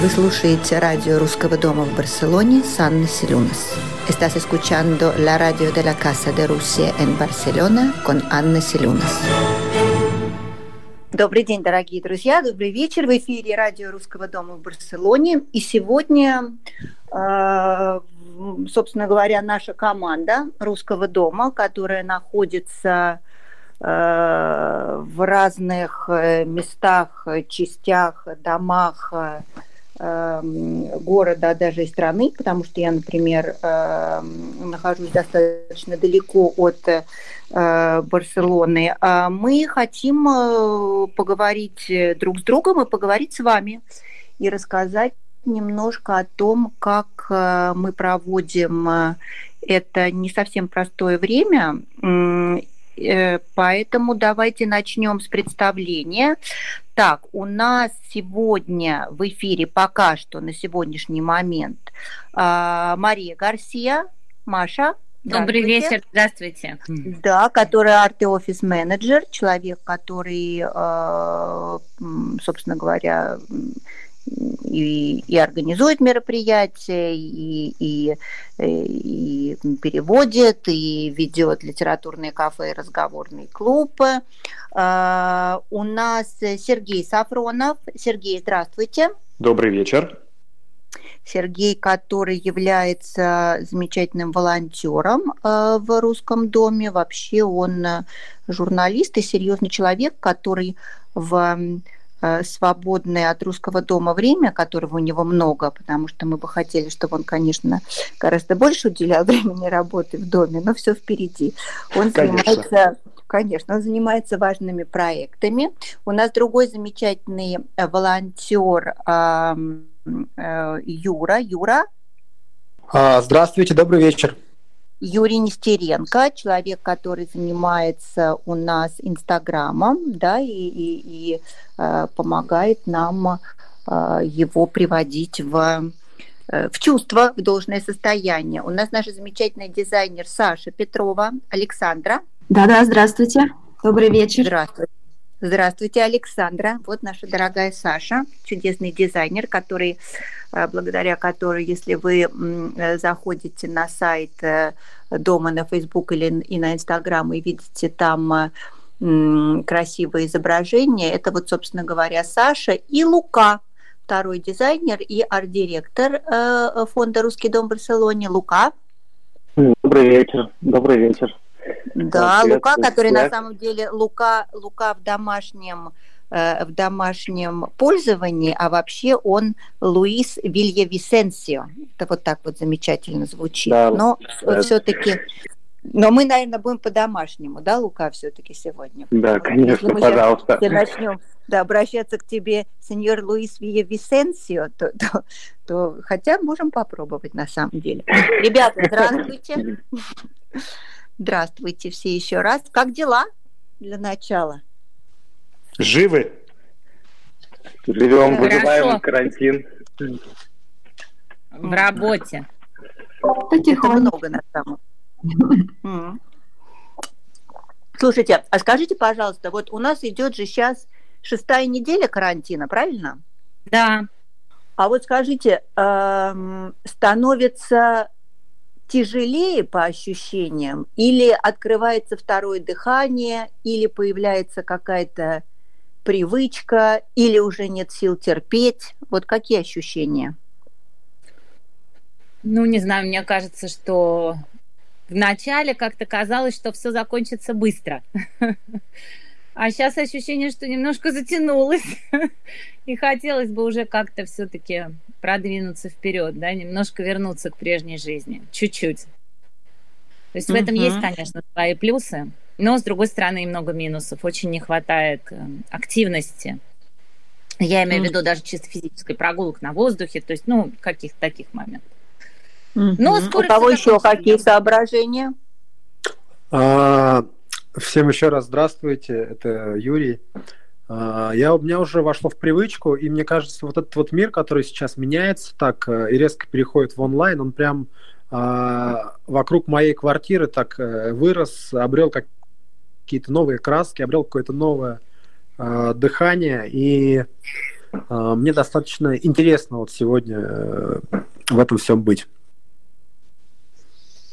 Вы слушаете радио Русского дома в Барселоне с Анной Селюнас. Estás escuchando la radio de la Casa de Rusia en Barcelona con Анна Селюнас. Добрый день, дорогие друзья, добрый вечер. В эфире радио Русского дома в Барселоне. И сегодня, э, собственно говоря, наша команда Русского дома, которая находится э, в разных э, местах, частях, домах города, даже страны, потому что я, например, эм, нахожусь достаточно далеко от э, Барселоны. А мы хотим э, поговорить друг с другом и поговорить с вами и рассказать немножко о том, как э, мы проводим это не совсем простое время Э, поэтому давайте начнем с представления. Так, у нас сегодня в эфире пока что на сегодняшний момент а, Мария Гарсия. Маша. Добрый вечер, здравствуйте. Да, который арт-офис менеджер, человек, который, э, собственно говоря, и, и организует мероприятия, и, и, и переводит, и ведет литературные кафе и разговорные клубы. А, у нас Сергей Сафронов. Сергей, здравствуйте. Добрый вечер. Сергей, который является замечательным волонтером а, в Русском доме. Вообще он журналист и серьезный человек, который в свободное от русского дома время, которого у него много, потому что мы бы хотели, чтобы он, конечно, гораздо больше уделял времени работе в доме, но все впереди. Он конечно. занимается, конечно, он занимается важными проектами. У нас другой замечательный э, волонтер э, Юра. Юра. А, здравствуйте, добрый вечер. Юрий Нестеренко, человек, который занимается у нас Инстаграмом, да, и, и, и э, помогает нам э, его приводить в, э, в чувство, в должное состояние. У нас наша замечательная дизайнер Саша Петрова, Александра. Да-да, здравствуйте. Добрый вечер. Здравствуйте. Здравствуйте, Александра. Вот наша дорогая Саша, чудесный дизайнер, который, благодаря которой, если вы э, заходите на сайт э, дома на Facebook или и на Instagram и видите там красивые изображения, это вот, собственно говоря, Саша и Лука, второй дизайнер и арт-директор фонда «Русский дом» в Барселоне. Лука. Добрый вечер. Добрый вечер. Да, Лука, который на самом деле Лука, Лука в домашнем э, в домашнем пользовании, а вообще он Луис Вилья Висенсио. Это вот так вот замечательно звучит. Да, Но да. все-таки но мы, наверное, будем по-домашнему, да, Лука, все-таки сегодня? Да, конечно, мы пожалуйста. Если начнем да, обращаться к тебе, сеньор Луис Вия Висенсио, то, то, то хотя можем попробовать на самом деле. Ребята, здравствуйте. Здравствуйте все еще раз. Как дела для начала? Живы. Живем, выживаем карантин. В работе. Это много на самом Слушайте, а скажите, пожалуйста, вот у нас идет же сейчас шестая неделя карантина, правильно? Да. А вот скажите, эм, становится тяжелее по ощущениям, или открывается второе дыхание, или появляется какая-то привычка, или уже нет сил терпеть? Вот какие ощущения? Ну, не знаю, мне кажется, что вначале как-то казалось, что все закончится быстро. А сейчас ощущение, что немножко затянулось. И хотелось бы уже как-то все-таки продвинуться вперед, да, немножко вернуться к прежней жизни. Чуть-чуть. То есть в этом есть, конечно, свои плюсы, но с другой стороны и много минусов. Очень не хватает э, активности. Я имею uh-huh. в виду даже чисто физической прогулок на воздухе, то есть, ну, каких-то таких моментов. Uh-huh. Но скоро У кого еще какие соображения? А, Всем еще раз здравствуйте, это Юрий. А, я, у меня уже вошло в привычку, и мне кажется, вот этот вот мир, который сейчас меняется так э, и резко переходит в онлайн, он прям а, вокруг моей квартиры так э, вырос, обрел какие-то новые краски, обрел какое-то новое а, дыхание, и мне достаточно интересно вот сегодня в этом всем быть.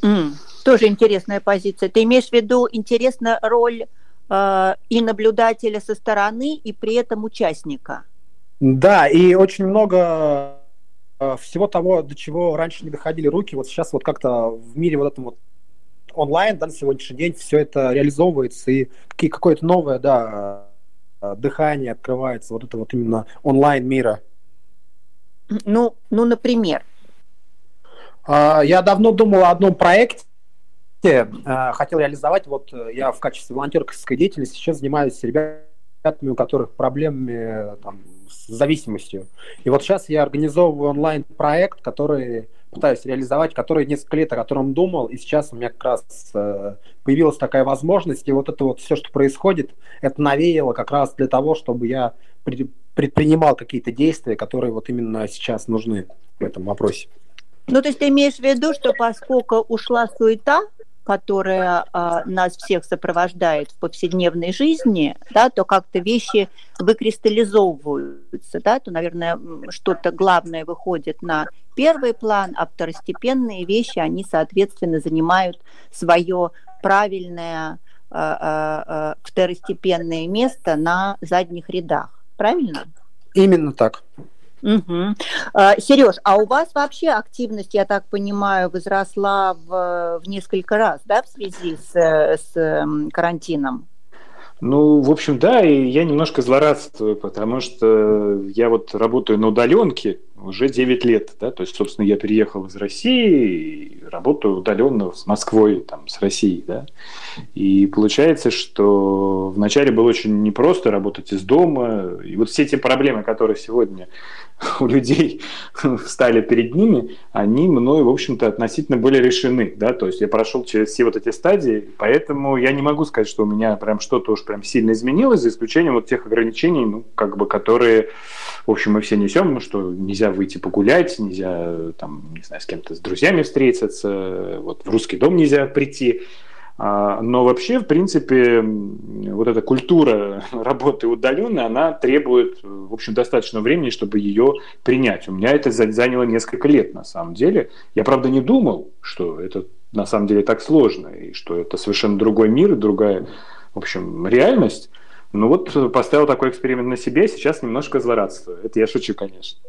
Mm, тоже интересная позиция. Ты имеешь в виду интересна роль э, и наблюдателя со стороны, и при этом участника? Да, и очень много э, всего того, до чего раньше не доходили руки, вот сейчас вот как-то в мире вот этом вот онлайн, да, на сегодняшний день все это реализовывается, и какое-то новое, да, э, дыхание открывается, вот это вот именно онлайн мира. Ну, ну, например? А, я давно думал о одном проекте, э, хотел реализовать. Вот я в качестве волонтерской деятельности сейчас занимаюсь ребятами, у которых проблемы там, с зависимостью. И вот сейчас я организовываю онлайн-проект, который пытаюсь реализовать, который несколько лет, о котором думал, и сейчас у меня как раз э, появилась такая возможность, и вот это вот все, что происходит, это навеяло как раз для того, чтобы я предпринимал какие-то действия, которые вот именно сейчас нужны в этом вопросе. Ну, то есть ты имеешь в виду, что поскольку ушла суета, которая а, нас всех сопровождает в повседневной жизни, да, то как-то вещи выкристаллизовываются, да, то, наверное, что-то главное выходит на первый план, а второстепенные вещи, они, соответственно, занимают свое правильное а, а, а, второстепенное место на задних рядах. Правильно? Именно так. Угу. Сереж, а у вас вообще активность, я так понимаю, возросла в, в несколько раз, да, в связи с, с карантином? Ну, в общем, да, и я немножко злорадствую, потому что я вот работаю на удаленке уже 9 лет, да, то есть, собственно, я переехал из России работаю удаленно с Москвой, там, с Россией, да, и получается, что вначале было очень непросто работать из дома, и вот все те проблемы, которые сегодня у людей стали перед ними, они мной, в общем-то, относительно были решены, да, то есть я прошел через все вот эти стадии, поэтому я не могу сказать, что у меня прям что-то уж прям сильно изменилось, за исключением вот тех ограничений, ну, как бы, которые, в общем, мы все несем, ну, что нельзя выйти погулять, нельзя, там, не знаю, с кем-то, с друзьями встретиться, вот в русский дом нельзя прийти, а, но вообще, в принципе, вот эта культура работы удаленно, она требует, в общем, достаточно времени, чтобы ее принять. У меня это заняло несколько лет, на самом деле. Я, правда, не думал, что это на самом деле так сложно, и что это совершенно другой мир, другая, в общем, реальность. Ну вот поставил такой эксперимент на себе, сейчас немножко злорадствую. Это я шучу, конечно.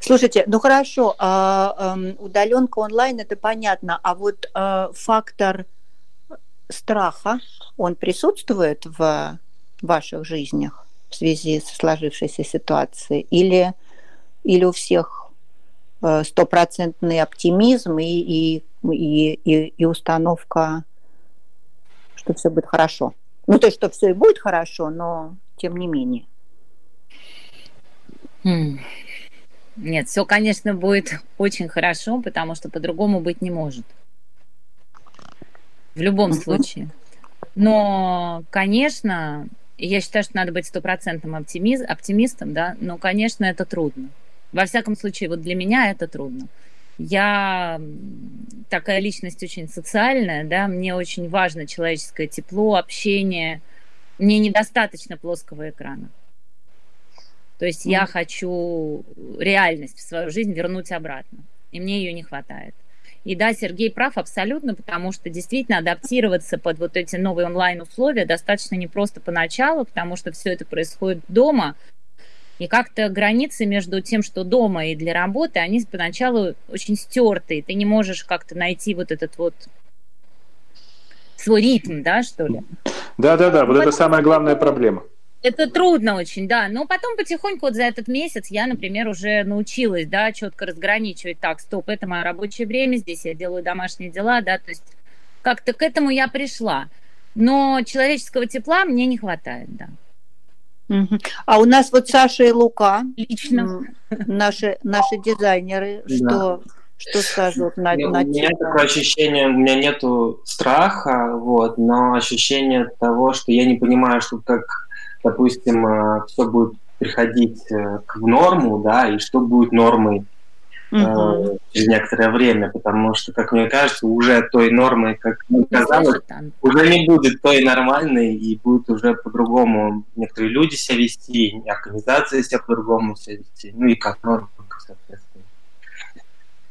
Слушайте, ну хорошо, а, э, удаленка онлайн это понятно, а вот э, фактор страха, он присутствует в ваших жизнях в связи со сложившейся ситуацией? Или, или у всех э, стопроцентный оптимизм и, и, и, и, установка, что все будет хорошо? Ну, то есть, что все и будет хорошо, но тем не менее. Hmm. Нет, все, конечно, будет очень хорошо, потому что по-другому быть не может. В любом случае. Но, конечно, я считаю, что надо быть стопроцентным оптимиз, оптимистом, да, но, конечно, это трудно. Во всяком случае, вот для меня это трудно. Я такая личность очень социальная, да, мне очень важно человеческое тепло, общение. Мне недостаточно плоского экрана. То есть mm. я хочу реальность в свою жизнь вернуть обратно, и мне ее не хватает. И да, Сергей прав абсолютно, потому что действительно адаптироваться под вот эти новые онлайн-условия достаточно непросто поначалу, потому что все это происходит дома, и как-то границы между тем, что дома и для работы, они поначалу очень стертые. Ты не можешь как-то найти вот этот вот свой ритм, да, что ли? Да-да-да, вот это самая главная проблема. Это трудно очень, да. Но потом потихоньку вот за этот месяц я, например, уже научилась, да, четко разграничивать. Так, стоп, это мое рабочее время, здесь я делаю домашние дела, да, то есть как-то к этому я пришла. Но человеческого тепла мне не хватает, да. А у нас вот Саша и Лука, лично наши, наши дизайнеры, что, да. что скажут на, ну, на У меня такое ощущение, у меня нету страха, вот, но ощущение того, что я не понимаю, что как допустим, э, все будет приходить э, к норму, да, и что будет нормой угу. через некоторое время, потому что, как мне кажется, уже той нормы, как мне казалось, уже не будет той нормальной, и будет уже по-другому некоторые люди себя вести, организации себя по-другому себя вести, ну и как норма, соответственно.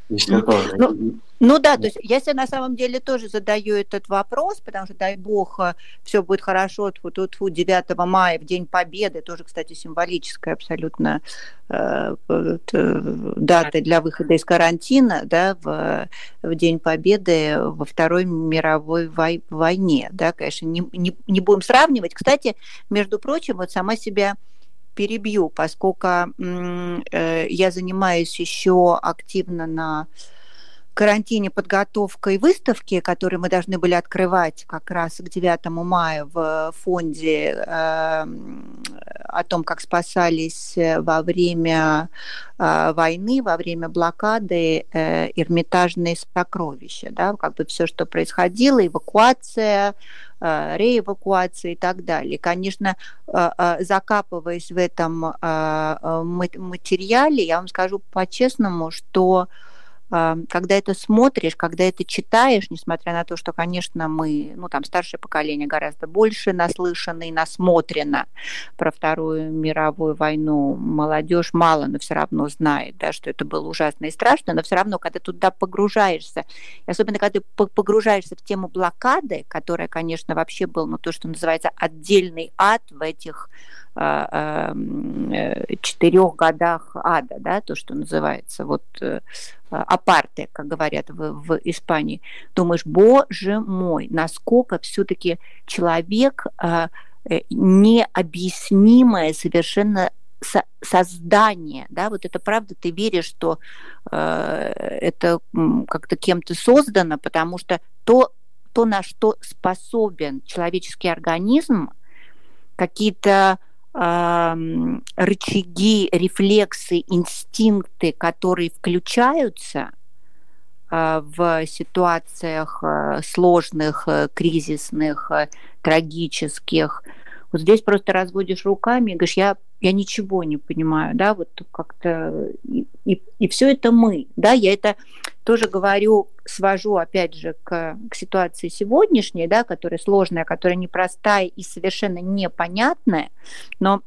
Ну, тоже. Ну, ну да, то есть я себе на самом деле тоже задаю этот вопрос, потому что, дай бог, э, все будет хорошо, тьфу, тьфу, тьфу, 9 мая, в День Победы, тоже, кстати, символическая абсолютно э, э, дата для выхода из карантина, да, в, в День Победы во Второй мировой вой, войне, да, конечно, не, не, не будем сравнивать. Кстати, между прочим, вот сама себя перебью, поскольку э, я занимаюсь еще активно на карантине подготовкой выставки, которую мы должны были открывать как раз к 9 мая в фонде э, о том, как спасались во время э, войны, во время блокады э, эрмитажные сокровища, да, как бы все, что происходило, эвакуация, э, реэвакуация и так далее. Конечно, э, э, закапываясь в этом материале, я вам скажу по-честному, что когда это смотришь, когда это читаешь, несмотря на то, что, конечно, мы, ну, там, старшее поколение гораздо больше наслышано и насмотрено про Вторую мировую войну, молодежь мало, но все равно знает, да, что это было ужасно и страшно, но все равно, когда туда погружаешься, особенно когда ты погружаешься в тему блокады, которая, конечно, вообще был, ну, то, что называется отдельный ад в этих а, четырех годах ада, да, то, что называется, вот э, апарте, как говорят в, в Испании, думаешь, боже мой, насколько все-таки человек э, необъяснимое совершенно создание, да, вот это правда, ты веришь, что э, это как-то кем-то создано, потому что то, то, на что способен человеческий организм, какие-то рычаги, рефлексы, инстинкты, которые включаются а, в ситуациях а, сложных, э, кризисных, э, трагических. Вот здесь просто разводишь руками и говоришь, я я ничего не понимаю, да, вот как-то и, и, и все это мы, да, я это тоже говорю, свожу опять же к, к ситуации сегодняшней, да, которая сложная, которая непростая и совершенно непонятная, но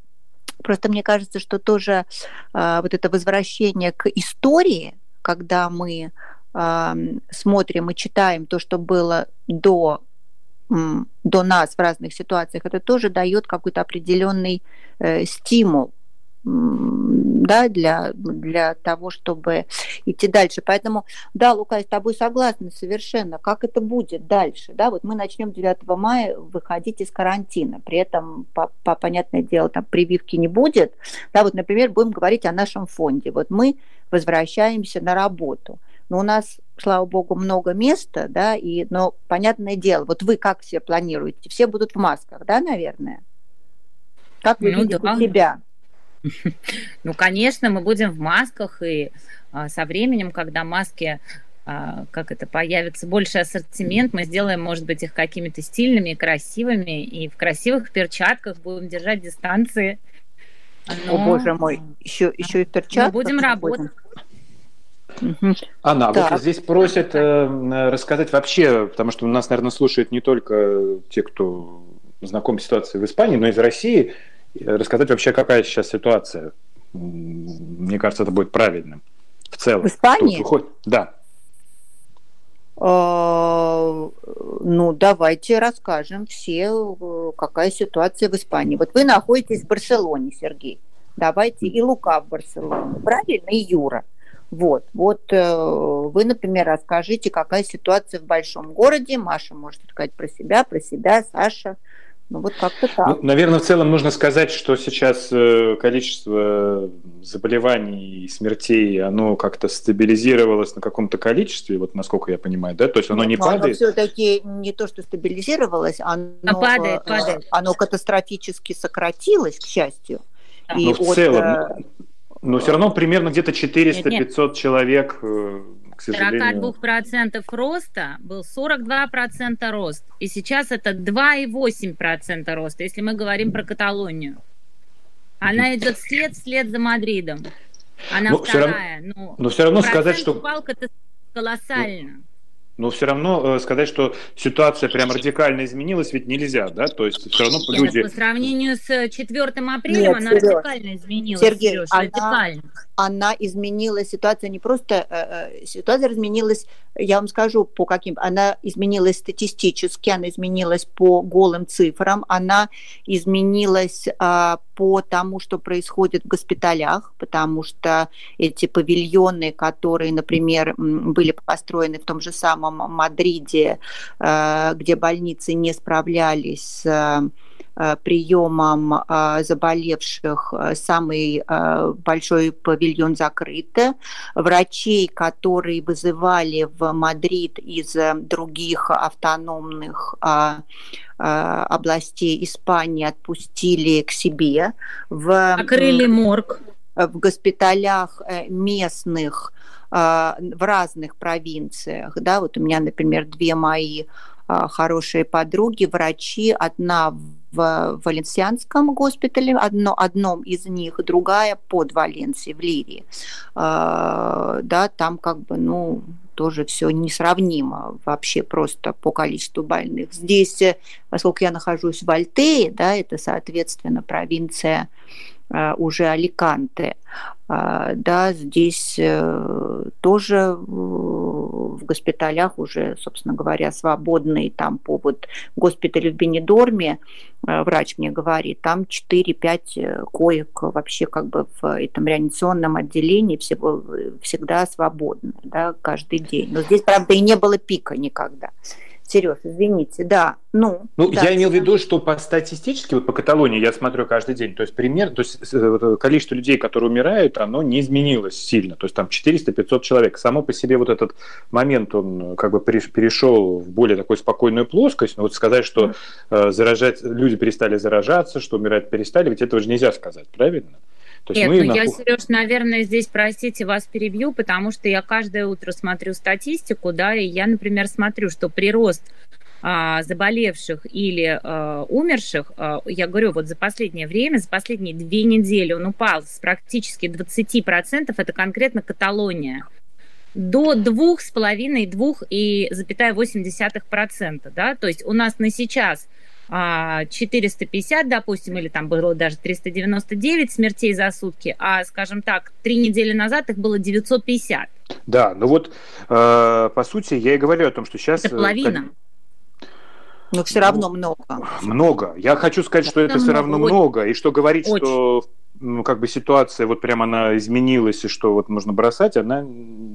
просто мне кажется, что тоже э, вот это возвращение к истории, когда мы э, смотрим и читаем то, что было до до нас в разных ситуациях, это тоже дает какой-то определенный э, стимул да, для, для того, чтобы идти дальше. Поэтому, да, Лука, я с тобой согласна совершенно. Как это будет дальше? Да, вот мы начнем 9 мая выходить из карантина. При этом, по, по, понятное дело, там прививки не будет. Да, вот, например, будем говорить о нашем фонде. Вот мы возвращаемся на работу. Но у нас, слава богу, много места, да, и, но понятное дело, вот вы как все планируете? Все будут в масках, да, наверное? Как вы ну, видите да. себя? Ну, конечно, мы будем в масках, и а, со временем, когда маски а, как это появится больше ассортимент, мы сделаем, может быть, их какими-то стильными, красивыми, и в красивых перчатках будем держать дистанции. Но... О, боже мой, еще, еще и перчатки. Мы будем работать. Анна, так. вот здесь просят э, рассказать вообще, потому что нас, наверное, слушают не только те, кто знаком с ситуацией в Испании, но и из России, рассказать вообще, какая сейчас ситуация. Мне кажется, это будет правильным. В целом. В Испании? Выходит... Да. А, ну, давайте расскажем все, какая ситуация в Испании. Вот вы находитесь в Барселоне, Сергей. Давайте и Лука в Барселоне, правильно? И Юра. Вот, вот э, вы, например, расскажите, какая ситуация в большом городе. Маша может сказать про себя, про себя, Саша. Ну вот как-то так. Ну, наверное, в целом нужно сказать, что сейчас э, количество заболеваний и смертей, оно как-то стабилизировалось на каком-то количестве, вот насколько я понимаю, да? То есть оно Нет, не ну, падает? Оно все-таки не то, что стабилизировалось, оно, а падает, падает. оно катастрофически сократилось, к счастью. Да. И Но в от, целом, но все равно примерно где-то 400-500 человек, э, к сожалению. 42% роста был 42% рост. И сейчас это 2,8% роста, если мы говорим про Каталонию. Она идет вслед, вслед за Мадридом. Она но вторая. Все равно, но, но все равно сказать, что... Палка-то колоссально. Но все равно э, сказать, что ситуация прям радикально изменилась, ведь нельзя, да? То есть все равно Нет, люди... По сравнению с 4 апреля Нет, она Сереж, радикально изменилась. Сергей, Сереж, она, радикально. она изменилась, ситуация не просто... Э, э, ситуация изменилась, я вам скажу, по каким... Она изменилась статистически, она изменилась по голым цифрам, она изменилась а, по тому, что происходит в госпиталях, потому что эти павильоны, которые, например, были построены в том же самом Мадриде, э, где больницы не справлялись приемом э, заболевших, самый большой павильон закрыт. Врачей, которые вызывали в Мадрид из других автономных областей Испании, отпустили к себе. В, Закрыли морг. В госпиталях местных в разных провинциях. Да, вот у меня, например, две мои хорошие подруги, врачи, одна в Валенсианском госпитале, одно, одном из них, другая под Валенсией, в Ливии. А, да, там как бы, ну, тоже все несравнимо вообще просто по количеству больных. Здесь, э, поскольку я нахожусь в Альтее, да, это, соответственно, провинция Э, уже Аликанте. А, да, здесь э, тоже в госпиталях уже, собственно говоря, свободный там по вот госпиталю в Бенедорме, э, врач мне говорит, там 4-5 коек вообще как бы в этом реанимационном отделении всего, всегда свободны, да, каждый день. Но здесь, правда, и не было пика никогда. Сереж, извините, да. Ну, ну да, я имел в виду, что по статистически, вот по Каталонии я смотрю каждый день, то есть пример, то есть э, количество людей, которые умирают, оно не изменилось сильно, то есть там 400-500 человек. Само по себе вот этот момент, он как бы перешел в более такую спокойную плоскость, но вот сказать, что э, заражать, люди перестали заражаться, что умирать перестали, ведь этого же нельзя сказать, правильно? То Нет, ну я, Сереж, наверное, здесь, простите, вас перебью, потому что я каждое утро смотрю статистику, да, и я, например, смотрю, что прирост а, заболевших или а, умерших, а, я говорю, вот за последнее время, за последние две недели он упал с практически 20%, это конкретно Каталония, до двух с половиной, двух и запятая восемь десятых процента, да, то есть у нас на сейчас – 450, а, допустим, или там было даже 399 смертей за сутки, а, скажем так, три недели назад их было 950. Да, ну вот, э, по сути, я и говорю о том, что сейчас... Это половина. Но все равно ну, много. Много. Я хочу сказать, что это, это все равно много. И что говорить, Очень. что ну, как бы ситуация вот прям она изменилась, и что вот можно бросать, она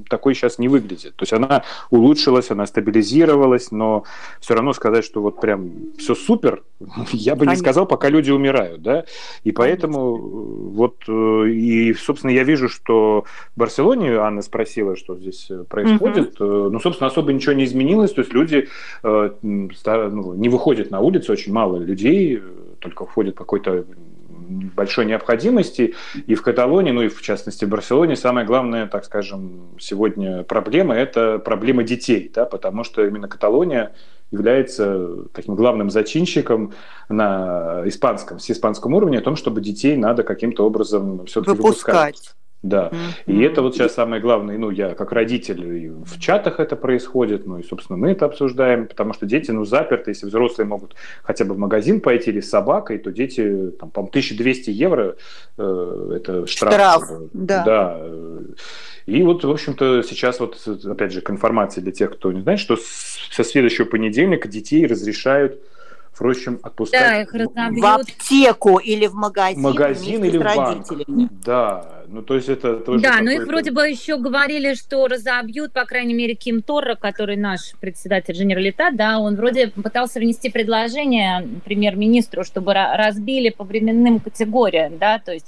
такой сейчас не выглядит. То есть она улучшилась, она стабилизировалась, но все равно сказать, что вот прям все супер, я бы не сказал, пока люди умирают, да. И поэтому вот, э, и, собственно, я вижу, что в Барселоне, Анна спросила, что здесь э, происходит, угу. ну, собственно, особо ничего не изменилось, то есть люди ну, не выходят на улицу, очень мало людей, только входит какой-то большой необходимости. И в Каталонии, ну и в частности в Барселоне, самая главная, так скажем, сегодня проблема – это проблема детей, да, потому что именно Каталония является таким главным зачинщиком на испанском, с испанском уровне о том, чтобы детей надо каким-то образом все-таки выпускать. выпускать. Да. Mm-hmm. И это вот сейчас самое главное, ну, я как родитель, в чатах это происходит, ну, и, собственно, мы это обсуждаем, потому что дети, ну, заперты, если взрослые могут хотя бы в магазин пойти или с собакой, то дети, там, по 1200 евро, э, это штраф. Штраф, да. Да. И вот, в общем-то, сейчас вот, опять же, к информации для тех, кто не знает, что со следующего понедельника детей разрешают Впрочем, отпускать да, их разобьют. в аптеку или в магазин, магазин или в банк. Да, ну то есть это тоже. Да, но их вроде бы еще говорили, что разобьют, по крайней мере, Ким Торра, который наш председатель Генералита, да, он вроде пытался внести предложение премьер-министру, чтобы разбили по временным категориям, да, то есть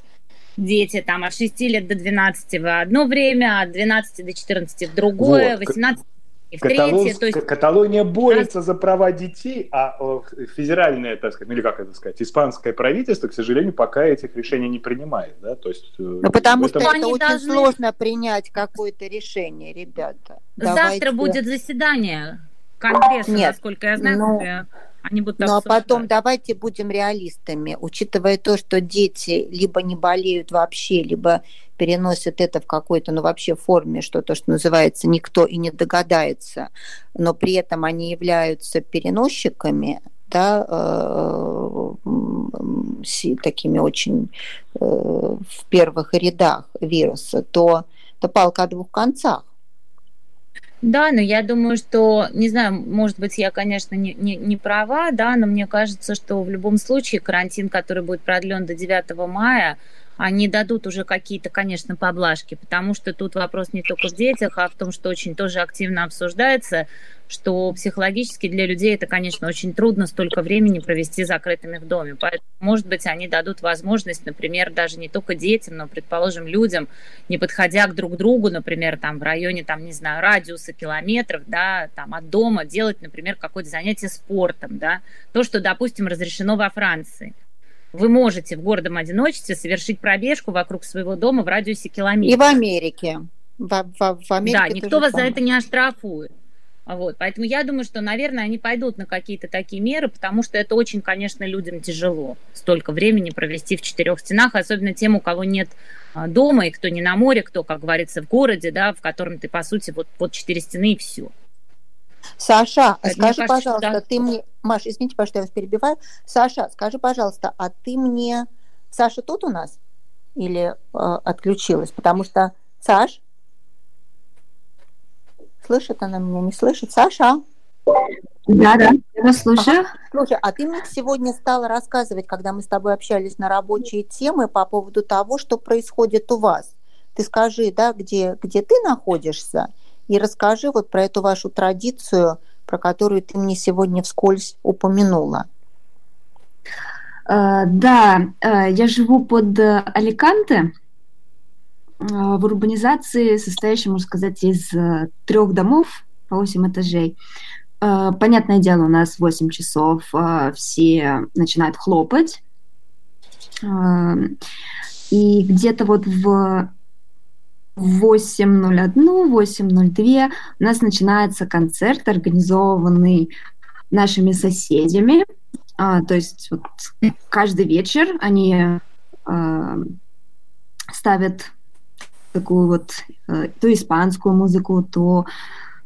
дети там от 6 лет до 12 в одно время, от 12 до 14 в другое, вот. 18 и в Каталон... третье, то есть... Каталония борется за права детей, а федеральное, так сказать, ну или как это сказать, испанское правительство, к сожалению, пока этих решений не принимает, да, то есть... Э, ну, потому этом... что это очень должны... сложно принять какое-то решение, ребята. Завтра Давайте... будет заседание Конгресса, Нет, насколько я знаю, ну... Они будут ну а потом давайте будем реалистами, учитывая то, что дети либо не болеют вообще, либо переносят это в какой-то, ну вообще форме, что-то, что называется, никто и не догадается, но при этом они являются переносчиками, да, э, такими очень э, в первых рядах вируса, то это палка о двух концах. Да, но я думаю, что, не знаю, может быть, я, конечно, не, не, не права, да, но мне кажется, что в любом случае карантин, который будет продлен до 9 мая, они дадут уже какие-то, конечно, поблажки, потому что тут вопрос не только в детях, а в том, что очень тоже активно обсуждается, что психологически для людей это, конечно, очень трудно столько времени провести закрытыми в доме. Поэтому, может быть, они дадут возможность, например, даже не только детям, но, предположим, людям, не подходя к друг другу, например, там в районе, там, не знаю, радиуса километров, да, там от дома делать, например, какое-то занятие спортом, да, то, что, допустим, разрешено во Франции вы можете в городом одиночестве совершить пробежку вокруг своего дома в радиусе километра. И в Америке. В, в, в Америке да, никто вас самое. за это не оштрафует. Вот, поэтому я думаю, что, наверное, они пойдут на какие-то такие меры, потому что это очень, конечно, людям тяжело столько времени провести в четырех стенах, особенно тем, у кого нет а, дома, и кто не на море, кто, как говорится, в городе, да, в котором ты, по сути, вот, вот четыре стены и все. Саша, Это скажи, кажется, пожалуйста, да. ты мне... Маша, извините, пожалуйста, я вас перебиваю. Саша, скажи, пожалуйста, а ты мне... Саша тут у нас? Или э, отключилась? Потому что... Саш? Слышит она меня, не слышит? Саша? Да, да, я вас слушаю. Ага. Слушай, а ты мне сегодня стала рассказывать, когда мы с тобой общались на рабочие темы по поводу того, что происходит у вас. Ты скажи, да, где, где ты находишься, и расскажи вот про эту вашу традицию, про которую ты мне сегодня вскользь упомянула. Uh, да, uh, я живу под Аликанте, uh, в урбанизации, состоящей, можно сказать, из трех домов по 8 этажей. Понятное дело, у нас 8 часов, все начинают хлопать. И где-то вот в 8.01, 8.02 у нас начинается концерт, организованный нашими соседями. А, то есть вот каждый вечер они а, ставят такую вот а, то испанскую музыку, то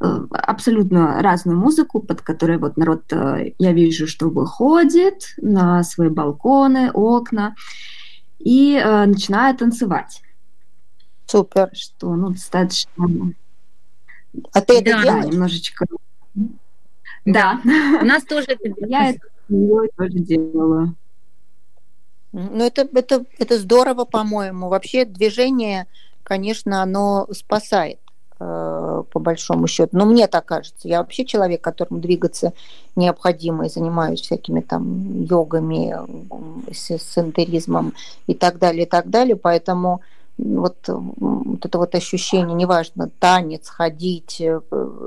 а, абсолютно разную музыку, под которой вот народ, а, я вижу, что выходит на свои балконы, окна и а, начинает танцевать. Супер. Что, ну, достаточно... А ты это да, немножечко... Да. У нас тоже это Я это тоже делала. Ну, это, это, это здорово, по-моему. Вообще движение, конечно, оно спасает э, по большому счету. Но мне так кажется. Я вообще человек, которому двигаться необходимо, и занимаюсь всякими там йогами, сентеризмом и так далее, и так далее. Поэтому вот, вот это вот ощущение, неважно, танец, ходить, э,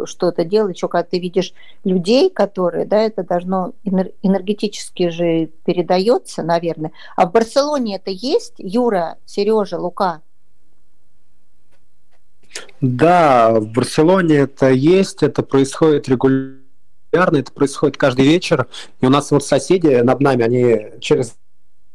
что-то делать, еще когда ты видишь людей, которые, да, это должно энергетически же передается, наверное. А в Барселоне это есть, Юра, Сережа, Лука? Да, в Барселоне это есть, это происходит регулярно, это происходит каждый вечер. И у нас вот соседи над нами, они через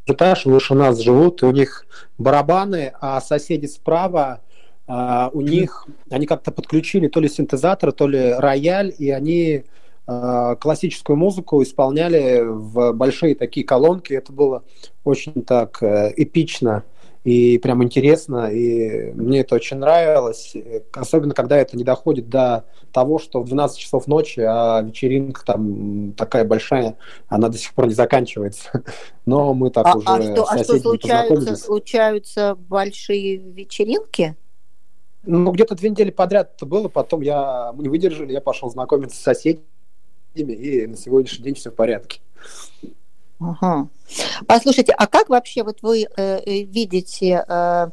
этаж выше нас живут, и у них барабаны, а соседи справа Uh, у них, они как-то подключили то ли синтезатор, то ли рояль, и они uh, классическую музыку исполняли в большие такие колонки. Это было очень так uh, эпично и прям интересно, и мне это очень нравилось, особенно когда это не доходит до того, что в 12 часов ночи, а вечеринка там такая большая, она до сих пор не заканчивается. Но мы так а, уже а что, а что случаются, случаются большие вечеринки? Ну, где-то две недели подряд это было, потом я, мы не выдержали, я пошел знакомиться с соседями, и на сегодняшний день все в порядке. Ага. Послушайте, а как вообще вот вы э, видите э,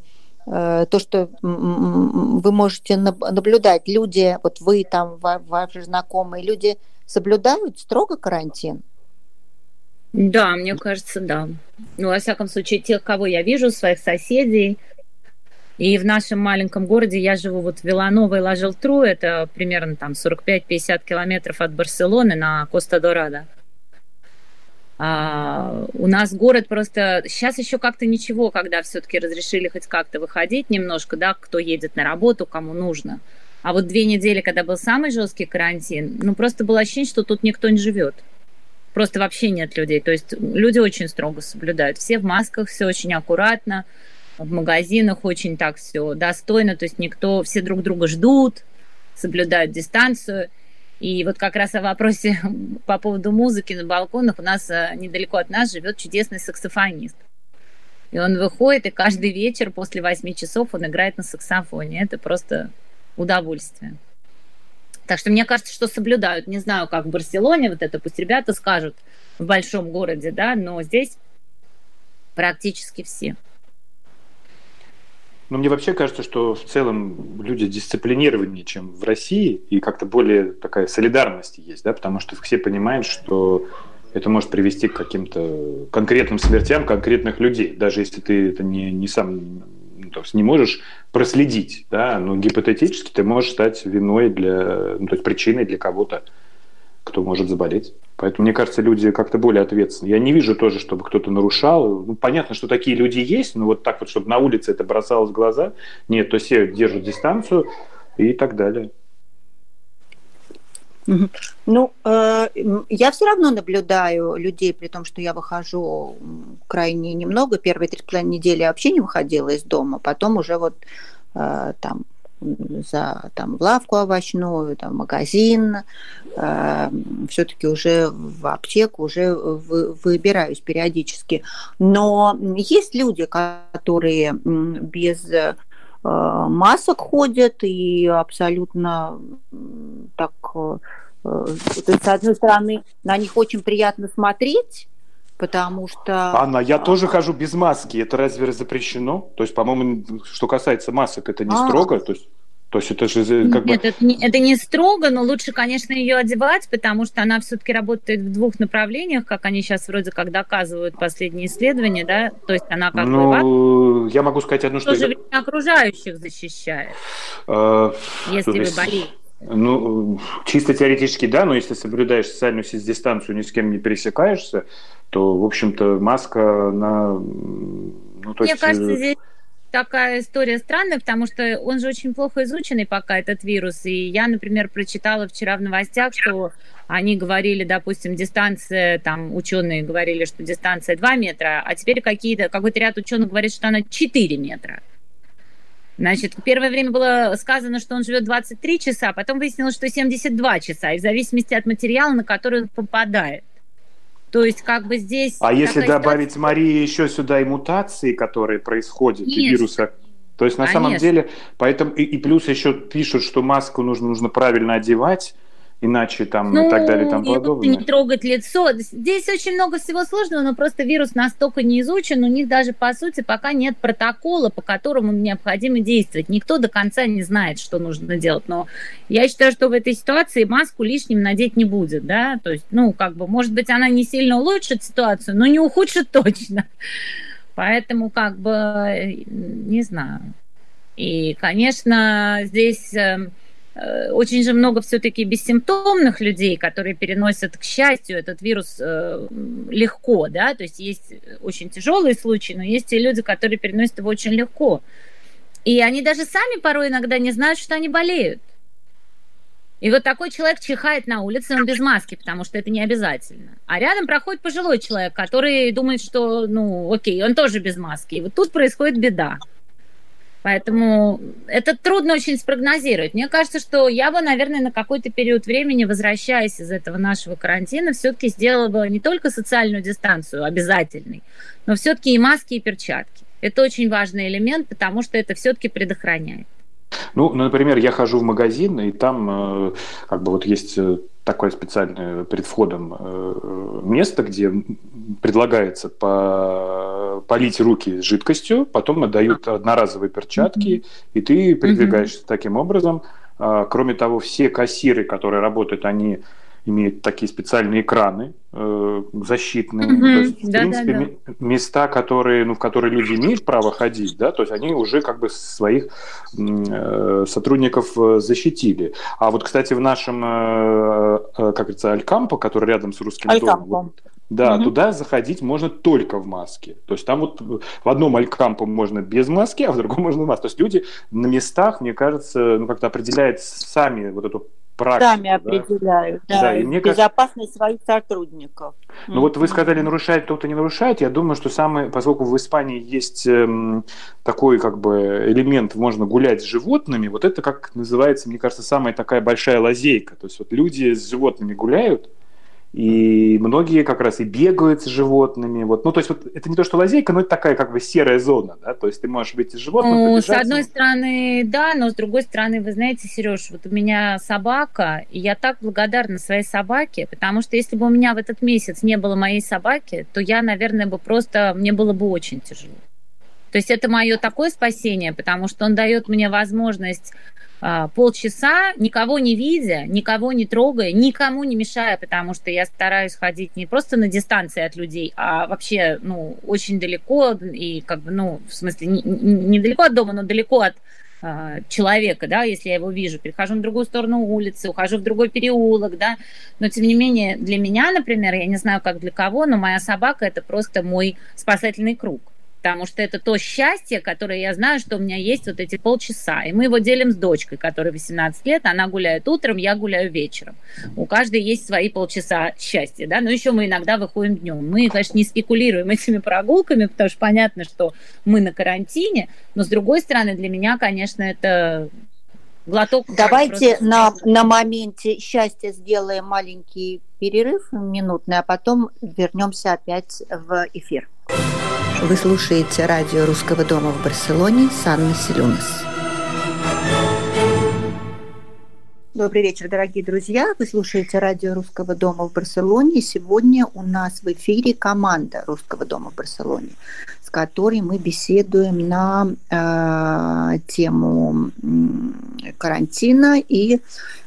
э, то, что вы можете наблюдать? Люди, вот вы там, ваши знакомые, люди соблюдают строго карантин? Да, мне кажется, да. Ну, во всяком случае, тех, кого я вижу, своих соседей. И в нашем маленьком городе я живу вот в Виланово и Ла-Желтру, это примерно там 45-50 километров от Барселоны на Коста-Дорадо. А, у нас город просто... Сейчас еще как-то ничего, когда все-таки разрешили хоть как-то выходить немножко, да, кто едет на работу, кому нужно. А вот две недели, когда был самый жесткий карантин, ну просто было ощущение, что тут никто не живет. Просто вообще нет людей. То есть люди очень строго соблюдают. Все в масках, все очень аккуратно. В магазинах очень так все достойно. То есть никто, все друг друга ждут, соблюдают дистанцию. И вот как раз о вопросе по поводу музыки на балконах у нас э, недалеко от нас живет чудесный саксофонист. И он выходит, и каждый вечер после восьми часов он играет на саксофоне. Это просто удовольствие. Так что мне кажется, что соблюдают. Не знаю, как в Барселоне, вот это пусть ребята скажут в большом городе, да, но здесь практически все. Ну, мне вообще кажется, что в целом люди дисциплинированнее, чем в России, и как-то более такая солидарность есть, да, потому что все понимают, что это может привести к каким-то конкретным смертям конкретных людей, даже если ты это не, не сам ну, то есть не можешь проследить, да, но гипотетически ты можешь стать виной для, ну, то есть причиной для кого-то, кто может заболеть. Поэтому, мне кажется, люди как-то более ответственны. Я не вижу тоже, чтобы кто-то нарушал. Ну, понятно, что такие люди есть, но вот так вот, чтобы на улице это бросалось в глаза, нет, то все держат дистанцию и так далее. Ну, э, я все равно наблюдаю людей, при том, что я выхожу крайне немного. Первые три с половиной недели я вообще не выходила из дома. Потом уже вот э, там за там, лавку овощную, там, магазин, э, все-таки уже в аптеку уже вы, выбираюсь периодически. Но есть люди, которые без э, масок ходят и абсолютно так... Э, есть, с одной стороны, на них очень приятно смотреть, потому что... Анна, я тоже хожу без маски. Это разве запрещено? То есть, по-моему, что касается масок, это не а, строго? То есть... То есть это же как Нет, бы... это, не, это не строго, но лучше, конечно, ее одевать, потому что она все-таки работает в двух направлениях, как они сейчас вроде как доказывают последние исследования, да, то есть она как ну, бы... я могу сказать одну, что... Тоже окружающих защищает, а, если вы болеете. Ну, чисто теоретически, да, но если соблюдаешь социальную дистанцию, ни с кем не пересекаешься, то, в общем-то, маска на... Ну, то Мне есть... кажется, здесь такая история странная, потому что он же очень плохо изученный пока, этот вирус. И я, например, прочитала вчера в новостях, что они говорили, допустим, дистанция, там ученые говорили, что дистанция 2 метра, а теперь какие-то, какой-то ряд ученых говорит, что она 4 метра. Значит, первое время было сказано, что он живет 23 часа, потом выяснилось, что 72 часа, и в зависимости от материала, на который он попадает. То есть как бы здесь... А если добавить, ситуация... Марии, еще сюда и мутации, которые происходят, Конечно. и вируса... То есть на Конечно. самом деле, поэтому и, и плюс еще пишут, что маску нужно, нужно правильно одевать, иначе там ну, и так далее и тому подобное. Не трогать лицо. Здесь очень много всего сложного, но просто вирус настолько не изучен, у них даже по сути пока нет протокола, по которому необходимо действовать. Никто до конца не знает, что нужно делать. Но я считаю, что в этой ситуации маску лишним надеть не будет, да, то есть, ну, как бы, может быть, она не сильно улучшит ситуацию, но не ухудшит точно. Поэтому, как бы, не знаю. И, конечно, здесь эм, Э, очень же много все-таки бессимптомных людей, которые переносят, к счастью, этот вирус э, легко, да, то есть есть очень тяжелые случаи, но есть и люди, которые переносят его очень легко. И они даже сами порой иногда не знают, что они болеют. И вот такой человек чихает на улице, он без маски, потому что это не обязательно. А рядом проходит пожилой человек, который думает, что, ну, окей, он тоже без маски. И вот тут происходит беда. Поэтому это трудно очень спрогнозировать. Мне кажется, что я бы, наверное, на какой-то период времени, возвращаясь из этого нашего карантина, все-таки сделала бы не только социальную дистанцию обязательной, но все-таки и маски, и перчатки. Это очень важный элемент, потому что это все-таки предохраняет. Ну, например, я хожу в магазин, и там э, как бы вот есть э, такое специальное перед входом э, место, где предлагается по, полить руки жидкостью, потом отдают одноразовые перчатки, mm-hmm. и ты передвигаешься mm-hmm. таким образом. А, кроме того, все кассиры, которые работают, они имеют такие специальные экраны э, защитные. Mm-hmm. То есть, в да, принципе, да, да. места, которые, ну, в которые люди имеют право ходить, да, то есть они уже как бы своих э, сотрудников э, защитили. А вот, кстати, в нашем, э, э, как говорится, Алькампо, который рядом с русским Алькампо. домом, Да, угу. туда заходить можно только в маске. То есть там вот в одном алькампу можно без маски, а в другом можно в маске. То есть люди на местах, мне кажется, ну как-то определяют сами вот эту практику. Сами определяют, да, да и мне безопасность кажется... своих сотрудников. Ну mm-hmm. вот вы сказали, нарушает кто-то не нарушает. Я думаю, что самое, поскольку в Испании есть эм, такой как бы элемент, можно гулять с животными, вот это как называется, мне кажется, самая такая большая лазейка. То есть вот люди с животными гуляют, и многие как раз и бегают с животными. Вот. Ну, то есть вот это не то, что лазейка, но это такая как бы серая зона, да, то есть ты можешь выйти с животным, Ну, с одной стороны, да, но с другой стороны, вы знаете, Сереж, вот у меня собака, и я так благодарна своей собаке, потому что если бы у меня в этот месяц не было моей собаки, то я, наверное, бы просто, мне было бы очень тяжело. То есть это мое такое спасение, потому что он дает мне возможность полчаса, никого не видя, никого не трогая, никому не мешая, потому что я стараюсь ходить не просто на дистанции от людей, а вообще, ну, очень далеко и как бы, ну, в смысле, недалеко не от дома, но далеко от а, человека, да, если я его вижу, перехожу на другую сторону улицы, ухожу в другой переулок, да, но тем не менее для меня, например, я не знаю, как для кого, но моя собака это просто мой спасательный круг потому что это то счастье, которое я знаю, что у меня есть вот эти полчаса. И мы его делим с дочкой, которой 18 лет, она гуляет утром, я гуляю вечером. У каждой есть свои полчаса счастья, да, но еще мы иногда выходим днем. Мы, конечно, не спекулируем этими прогулками, потому что понятно, что мы на карантине, но с другой стороны, для меня, конечно, это глоток. Давайте на, на моменте счастья сделаем маленький перерыв минутный, а потом вернемся опять в эфир. Вы слушаете радио Русского дома в Барселоне с Анной. Добрый вечер, дорогие друзья. Вы слушаете радио Русского дома в Барселоне. Сегодня у нас в эфире команда Русского дома в Барселоне, с которой мы беседуем на э, тему карантина и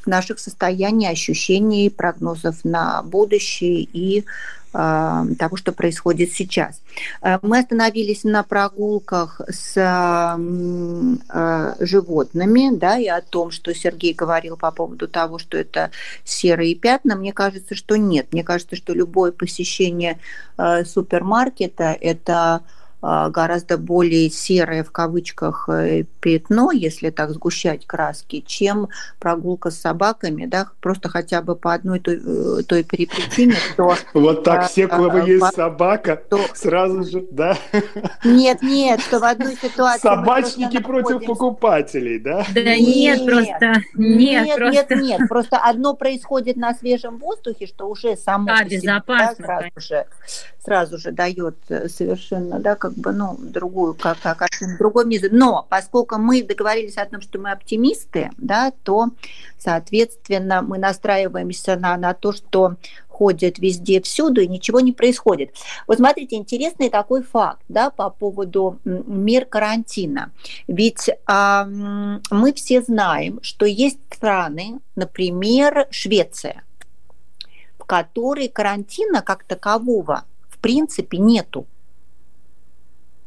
наших состояний, ощущений, прогнозов на будущее и а, того, что происходит сейчас. Э, мы остановились на прогулках с э, животными, да, и о том, что Сергей говорил по поводу того, что это серые пятна. Мне кажется, что нет. Мне кажется, что любое посещение э, супермаркета – это а, гораздо более серое в кавычках э, пятно, если так сгущать краски, чем прогулка с собаками, да, просто хотя бы по одной той, э, той причине, что... Вот так все, у кого есть собака, сразу же, да? Нет, нет, что в одной ситуации... Собачники против покупателей, да? Да нет, просто... Нет, нет, нет, просто одно происходит на свежем воздухе, что уже само... Да, безопасно. Сразу же, сразу же дает э, совершенно, да, как бы, ну, другую, как, как, как другой мир. Но поскольку мы договорились о том, что мы оптимисты, да, то, соответственно, мы настраиваемся на, на то, что ходят везде, всюду, и ничего не происходит. Вот смотрите, интересный такой факт да, по поводу мер карантина. Ведь э, мы все знаем, что есть страны, например, Швеция, в которой карантина как такового в принципе нету.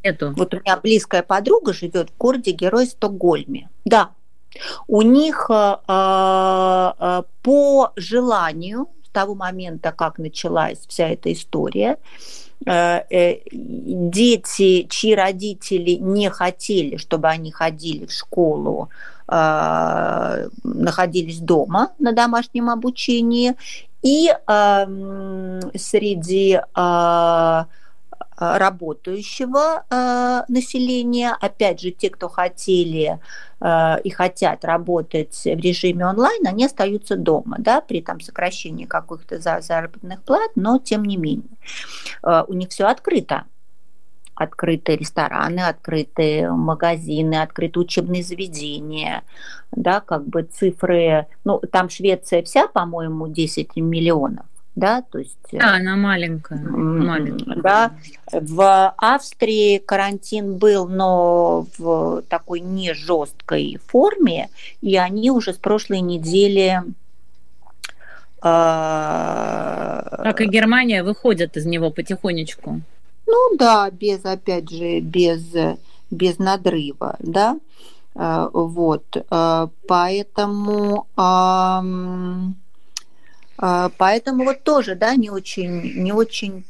Нету. Вот у меня близкая подруга живет в городе Герой Стокгольме. Да, у них э, э, по желанию с того момента, как началась вся эта история, э, э, дети, чьи родители не хотели, чтобы они ходили в школу, э, находились дома на домашнем обучении, и э, среди э, Э, работающего э, населения. Опять же, те, кто хотели э, и хотят работать в режиме онлайн, они остаются дома, да, при там сокращении каких-то заработных плат, но тем не менее. У них все открыто. Открыты рестораны, открыты магазины, открыты учебные заведения, да, как бы цифры, ну, там Швеция вся, по-моему, 10 миллионов да, то есть... Э, да, она маленькая, маленькая. Да, в Австрии карантин был, но в такой не жесткой форме, и они уже с прошлой недели как и Германия, выходят из него потихонечку. Ну да, без, опять же, без, без надрыва, да, вот, поэтому А, поэтому вот тоже, да, не очень, не очень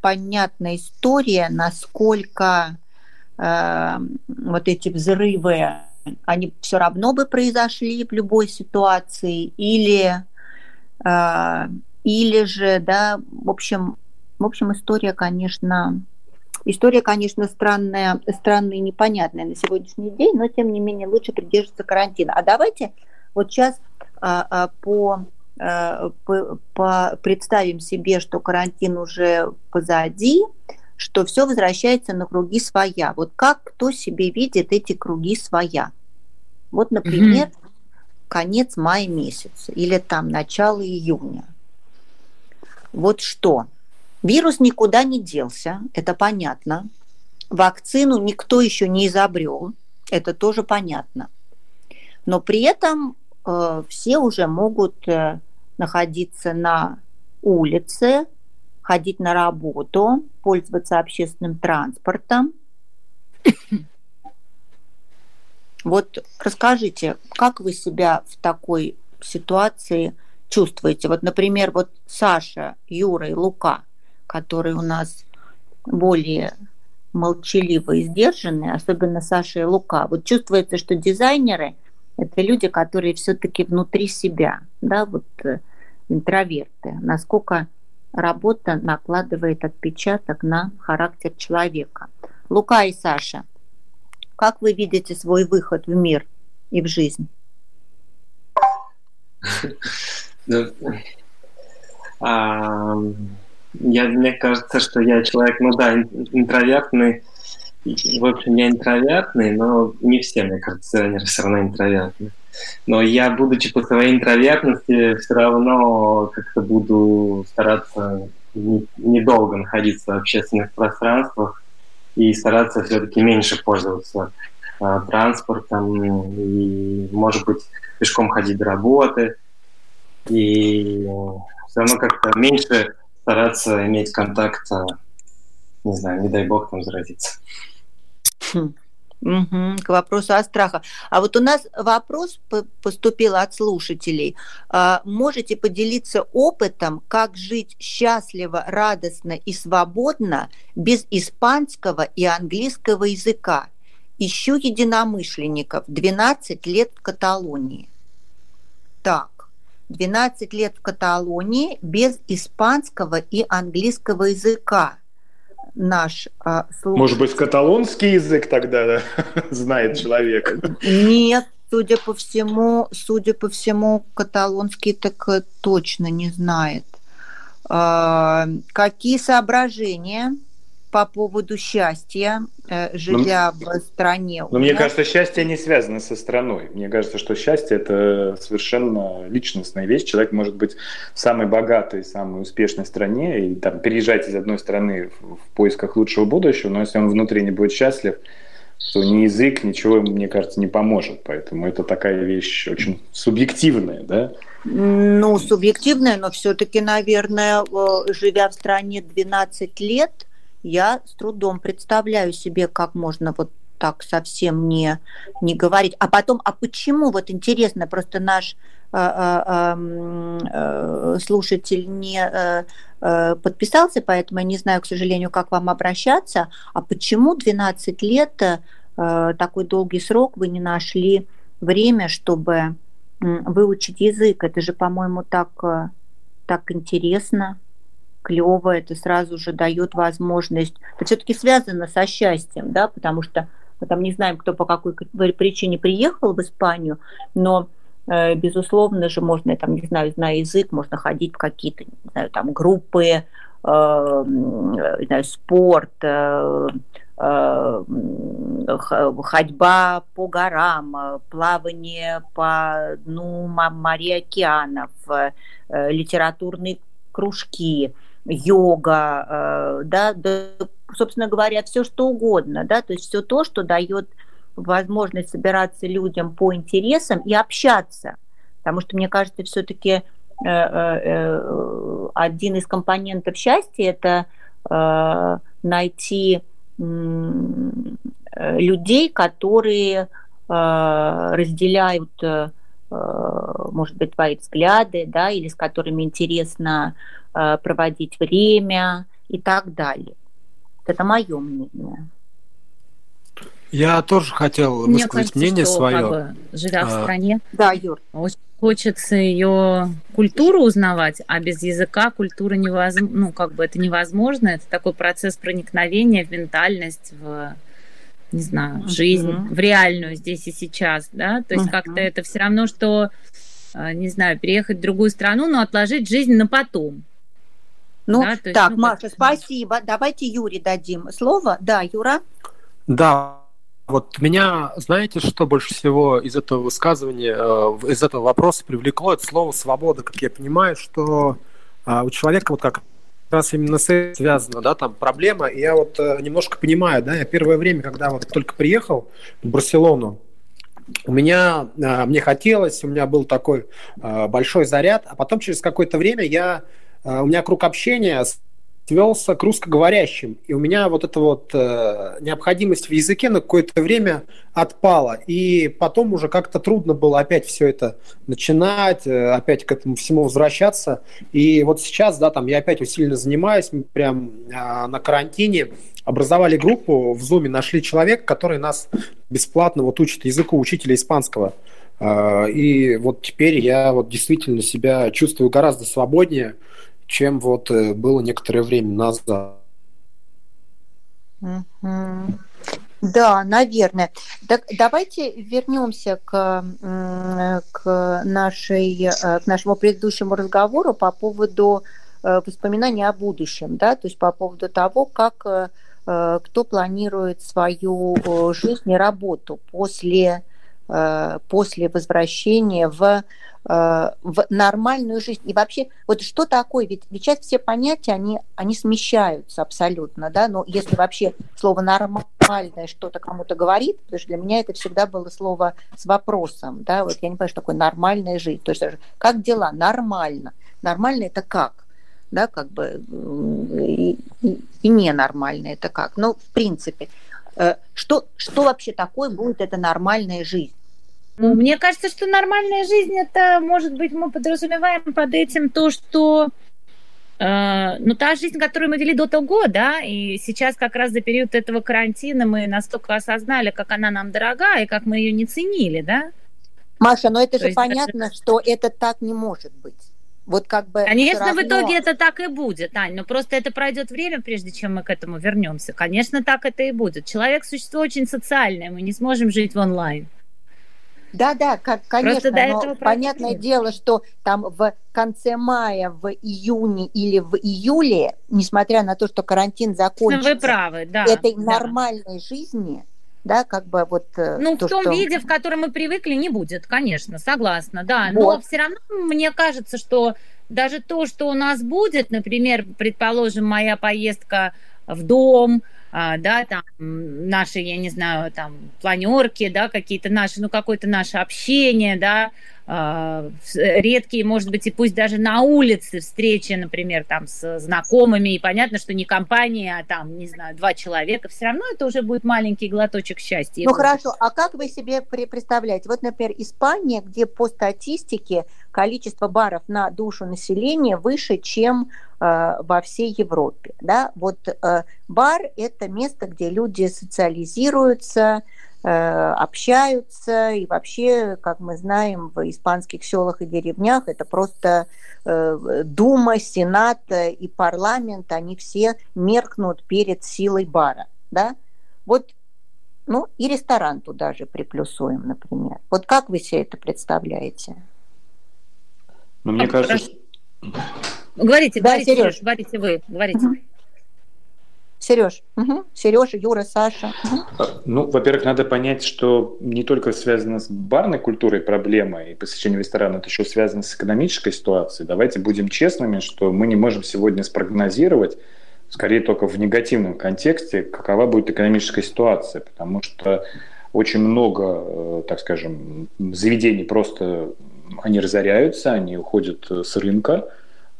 понятная история, насколько э, вот эти взрывы, они все равно бы произошли в любой ситуации, или, э, или же, да, в общем, в общем, история, конечно, история, конечно, странная, странная и непонятная на сегодняшний день, но тем не менее лучше придерживаться карантина. А давайте вот сейчас а, а, Э, по, представим себе, что карантин уже позади, что все возвращается на круги своя. Вот как кто себе видит эти круги своя? Вот, например, mm конец мая месяца или там начало июня. Вот что? Вирус никуда не делся, это понятно. Вакцину никто еще не изобрел, это тоже понятно. Но при этом э, все уже могут э, находиться на улице, ходить на работу, пользоваться общественным транспортом. Вот расскажите, как вы себя в такой ситуации чувствуете? Вот, например, вот Саша, Юра и Лука, которые у нас более молчаливые и сдержанные, особенно Саша и Лука. Вот чувствуется, что дизайнеры – это люди, которые все-таки внутри себя, да, вот э, интроверты, насколько работа накладывает отпечаток на характер человека. Лука и Саша, как вы видите свой выход в мир и в жизнь? А, я, мне кажется, что я человек, ну да, интровертный. В общем, я интровертный, но не все, мне кажется, они все равно интровертные. Но я, будучи по своей интровертности, все равно как-то буду стараться недолго находиться в общественных пространствах и стараться все-таки меньше пользоваться э, транспортом и, может быть, пешком ходить до работы. И все равно как-то меньше стараться иметь контакт, не знаю, не дай бог там заразиться. Угу, к вопросу о страхах. А вот у нас вопрос поступил от слушателей. А, можете поделиться опытом, как жить счастливо, радостно и свободно без испанского и английского языка? Ищу единомышленников. 12 лет в Каталонии. Так, 12 лет в Каталонии без испанского и английского языка наш а, слух. Может быть, каталонский язык тогда да, знает человек? Нет, судя по всему, судя по всему, каталонский так э, точно не знает. А, какие соображения? По поводу счастья, э, живя но, в стране. Но мне кажется, счастье не связано со страной. Мне кажется, что счастье это совершенно личностная вещь. Человек может быть в самой богатой, самой успешной стране и там переезжать из одной страны в, в поисках лучшего будущего, но если он внутри не будет счастлив, то ни язык, ничего, мне кажется, не поможет. Поэтому это такая вещь очень субъективная, да? Ну, субъективная, но все-таки, наверное, э, живя в стране 12 лет, я с трудом представляю себе, как можно вот так совсем не, не говорить. А потом, а почему, вот интересно, просто наш э, э, э, слушатель не подписался, поэтому я не знаю, к сожалению, как вам обращаться, а почему 12 лет, такой долгий срок, вы не нашли время, чтобы выучить язык? Это же, по-моему, так, так интересно клево, это сразу же дает возможность. Это все-таки связано со счастьем, да, потому что мы там не знаем, кто по какой причине приехал в Испанию, но э, безусловно же можно, там, не знаю, зная язык, можно ходить в какие-то, не знаю, там группы, э, не знаю, спорт, э, ходьба по горам, плавание по дну морей океанов, литературные кружки – йога, э, да, да, собственно говоря, все что угодно, да, то есть все то, что дает возможность собираться людям по интересам и общаться, потому что мне кажется, все-таки э, э, один из компонентов счастья это найти людей, которые разделяют может быть, твои взгляды, да, или с которыми интересно проводить время и так далее. Это мое мнение. Я тоже хотел Мне высказать кажется, мнение что, свое. Как бы, живя а... в стране, да, Юр. очень хочется ее культуру узнавать, а без языка культура невозможно, ну, как бы это невозможно. Это такой процесс проникновения в ментальность, в не знаю, в жизнь, uh-huh. в реальную здесь и сейчас, да, то есть uh-huh. как-то это все равно, что, а, не знаю, переехать в другую страну, но отложить жизнь на потом. Ну, да, есть, так, ну, Маша, спасибо. Давайте Юре дадим слово. Да, Юра? Да, вот меня, знаете, что больше всего из этого высказывания, э, из этого вопроса привлекло? Это слово «свобода», как я понимаю, что а, у человека вот как раз именно с этим связана, да, там проблема. И я вот э, немножко понимаю, да, я первое время, когда вот только приехал в Барселону, у меня, э, мне хотелось, у меня был такой большой заряд, а потом через какое-то время я, у меня круг общения свелся к русскоговорящим. И у меня вот эта вот э, необходимость в языке на какое-то время отпала. И потом уже как-то трудно было опять все это начинать, э, опять к этому всему возвращаться. И вот сейчас, да, там я опять усиленно занимаюсь, мы прям э, на карантине образовали группу в Zoom, нашли человека, который нас бесплатно вот учит языку учителя испанского. Э, и вот теперь я вот действительно себя чувствую гораздо свободнее, чем вот э, было некоторое время назад. Да, наверное. Так давайте вернемся к, к, нашей, э, к нашему предыдущему разговору по поводу э, воспоминаний о будущем, да, то есть по поводу того, как кто планирует свою жизнь и работу после, после возвращения в в нормальную жизнь. И вообще, вот что такое, ведь, ведь сейчас все понятия, они, они смещаются абсолютно, да, но если вообще слово нормальное что-то кому-то говорит, потому что для меня это всегда было слово с вопросом, да, вот я не понимаю, что такое нормальная жизнь, то есть как дела, нормально, нормально это как, да, как бы и, и, и ненормально это как, ну, в принципе, э, что, что вообще такое будет эта нормальная жизнь? Ну, мне кажется, что нормальная жизнь это, может быть, мы подразумеваем под этим то, что э, ну, та жизнь, которую мы вели до того, да, и сейчас как раз за период этого карантина мы настолько осознали, как она нам дорога и как мы ее не ценили, да. Маша, но это то же понятно, даже... что это так не может быть. Вот как бы Конечно, равно... в итоге это так и будет, Ань, но просто это пройдет время, прежде чем мы к этому вернемся. Конечно, так это и будет. Человек существо очень социальное, мы не сможем жить в онлайн. Да, да, как, конечно, но понятное дело, что там в конце мая, в июне или в июле, несмотря на то, что карантин закончится, Вы правы, да, этой да. нормальной жизни, да, как бы вот... Э, ну, то, в том что... виде, в котором мы привыкли, не будет, конечно, согласна, да, вот. но все равно мне кажется, что даже то, что у нас будет, например, предположим, моя поездка в дом, а, да, там наши, я не знаю, там планерки, да, какие-то наши, ну, какое-то наше общение, да, а, редкие, может быть, и пусть даже на улице встречи, например, там с знакомыми, и понятно, что не компания, а там, не знаю, два человека, все равно это уже будет маленький глоточек счастья. Ну хорошо, а как вы себе представляете? Вот, например, Испания, где по статистике количество баров на душу населения выше, чем э, во всей Европе, да? Вот э, бар – это место, где люди социализируются, Э, общаются, и вообще, как мы знаем, в испанских селах и деревнях это просто э, Дума, Сенат и парламент, они все меркнут перед силой бара, да? Вот, ну, и ресторан туда же приплюсуем, например. Вот как вы себе это представляете? Ну, мне кажется... Говорите, да, говорите, Сереж, говорите вы, говорите. Угу. Сереж, угу. Сережа, Юра, Саша. Угу. Ну, во-первых, надо понять, что не только связано с барной культурой проблема и посещение ресторана, это еще связано с экономической ситуацией. Давайте будем честными, что мы не можем сегодня спрогнозировать, скорее только в негативном контексте, какова будет экономическая ситуация, потому что очень много, э, так скажем, заведений просто они разоряются, они уходят с рынка, а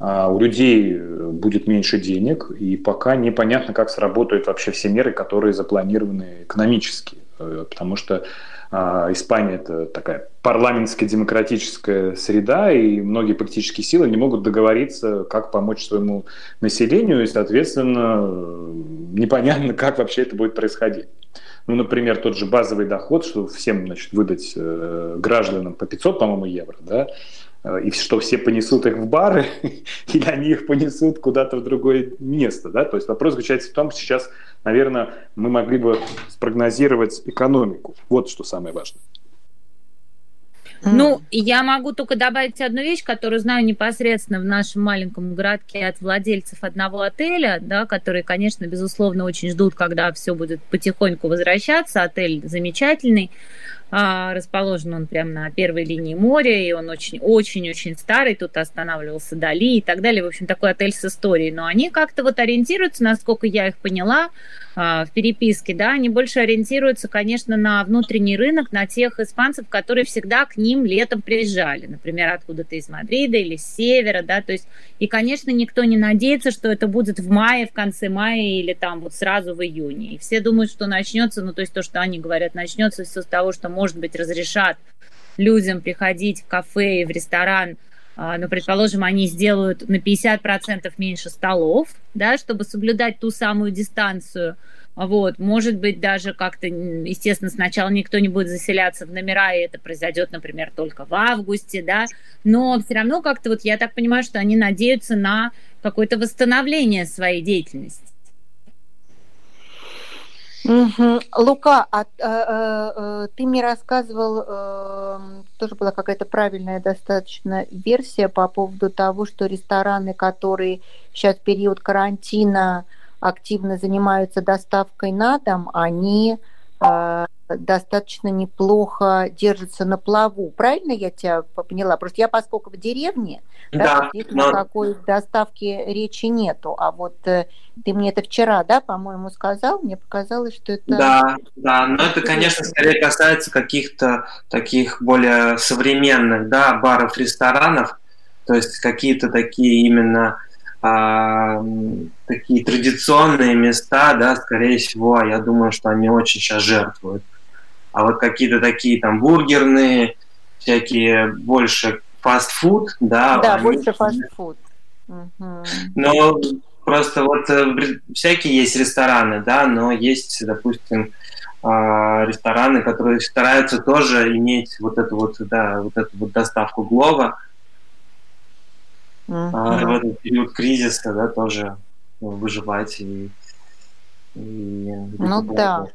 у людей э, будет меньше денег, и пока непонятно, как сработают вообще все меры, которые запланированы экономически. Э, потому что А, Испания это такая парламентская демократическая среда, и многие политические силы не могут договориться, как помочь своему населению, и, соответственно, непонятно, как вообще это будет происходить. Ну, например, тот же базовый доход, что всем значит, выдать э, гражданам по 500, по-моему, евро, да, э, и что все понесут их в бары, или они их понесут куда-то в другое место. Да? То есть вопрос заключается в том, что сейчас, наверное, мы могли бы спрогнозировать экономику. Вот что самое важное. Ну, я могу только добавить одну вещь, которую знаю непосредственно в нашем маленьком городке от владельцев одного отеля, да, которые, конечно, безусловно, очень ждут, когда все будет потихоньку возвращаться. Отель замечательный. А, расположен он прямо на первой линии моря, и он очень-очень-очень старый, тут останавливался Дали и так далее. В общем, такой отель с историей. Но они как-то вот ориентируются, насколько я их поняла, в переписке, да, они больше ориентируются, конечно, на внутренний рынок, на тех испанцев, которые всегда к ним летом приезжали, например, откуда-то из Мадрида или с севера, да, то есть, и, конечно, никто не надеется, что это будет в мае, в конце мая или там вот сразу в июне. И все думают, что начнется, ну, то есть то, что они говорят, начнется все с того, что, может быть, разрешат людям приходить в кафе и в ресторан ну, предположим, они сделают на 50% меньше столов, да, чтобы соблюдать ту самую дистанцию. Вот, может быть, даже как-то, естественно, сначала никто не будет заселяться в номера, и это произойдет, например, только в августе, да, но все равно как-то вот я так понимаю, что они надеются на какое-то восстановление своей деятельности. Лука, а, а, а, ты мне рассказывал, а, тоже была какая-то правильная достаточно версия по поводу того, что рестораны, которые сейчас в период карантина активно занимаются доставкой на дом, они а, достаточно неплохо держится на плаву. Правильно я тебя поняла? Просто я, поскольку в деревне, да, да но... никакой доставки речи нету. А вот э, ты мне это вчера, да, по-моему, сказал, мне показалось, что это... Да, да, но это, конечно, скорее касается каких-то таких более современных, да, баров, ресторанов, то есть какие-то такие именно а, такие традиционные места, да, скорее всего, я думаю, что они очень сейчас жертвуют. А вот какие-то такие там бургерные, всякие больше фастфуд, да. Да, они... больше фастфуд. Угу. Но просто вот э, всякие есть рестораны, да, но есть, допустим, а, рестораны, которые стараются тоже иметь вот эту вот, да, вот эту вот доставку Глова. Uh-huh. А, в этот период кризиса, да, тоже выживать и, и ну да.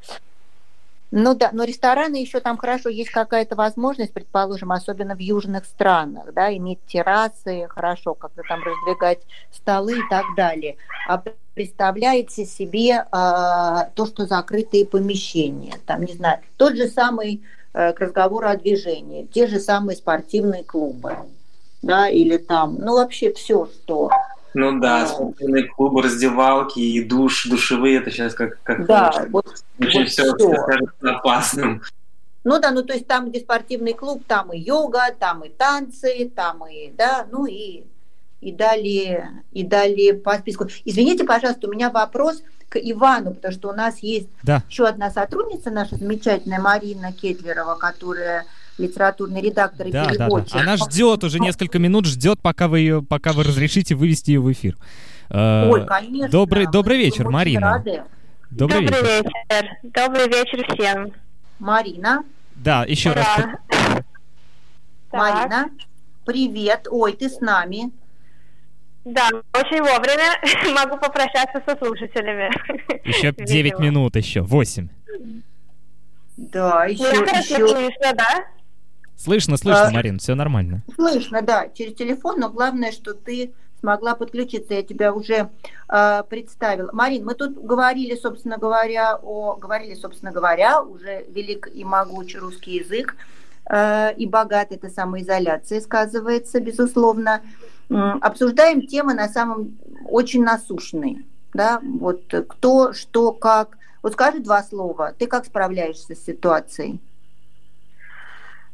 Ну да, но рестораны еще там хорошо, есть какая-то возможность, предположим, особенно в южных странах, да, иметь террасы, хорошо, как-то там раздвигать столы и так далее. А представляете себе э, то, что закрытые помещения, там, не знаю, тот же самый э, к разговору о движении, те же самые спортивные клубы, да, или там, ну вообще все, что ну да, а, спортивные клубы, раздевалки и душ, душевые, это сейчас как, как да, вот, очень вот все, все кажется опасным. Ну да, ну то есть там, где спортивный клуб, там и йога, там и танцы, там и, да, ну и, и далее, и далее по списку. Извините, пожалуйста, у меня вопрос к Ивану, потому что у нас есть да. еще одна сотрудница, наша замечательная Марина Кетлерова, которая литературный редактор и да, переводчик. Да, да. Она ждет уже несколько минут, ждет, пока вы ее, пока вы разрешите вывести ее в эфир. Э, Ой, конечно. Добрый, добрый вечер, Марина. Рады. Добрый, добрый вечер. вечер. Добрый вечер всем. Марина. Да, еще Ура. раз. Марина, привет. Ой, ты с нами. Да, очень вовремя могу попрощаться со слушателями. Еще 9 минут, еще 8. Да, еще... еще... слышно, да? Слышно, слышно, а, Марин, все нормально. Слышно, да, через телефон, но главное, что ты смогла подключиться, я тебя уже э, представила. Марин, мы тут говорили, собственно говоря, о, говорили, собственно говоря, уже велик и могучий русский язык, э, и богат эта самоизоляция сказывается, безусловно. Обсуждаем темы на самом очень насущные, да, вот кто, что, как. Вот скажи два слова, ты как справляешься с ситуацией?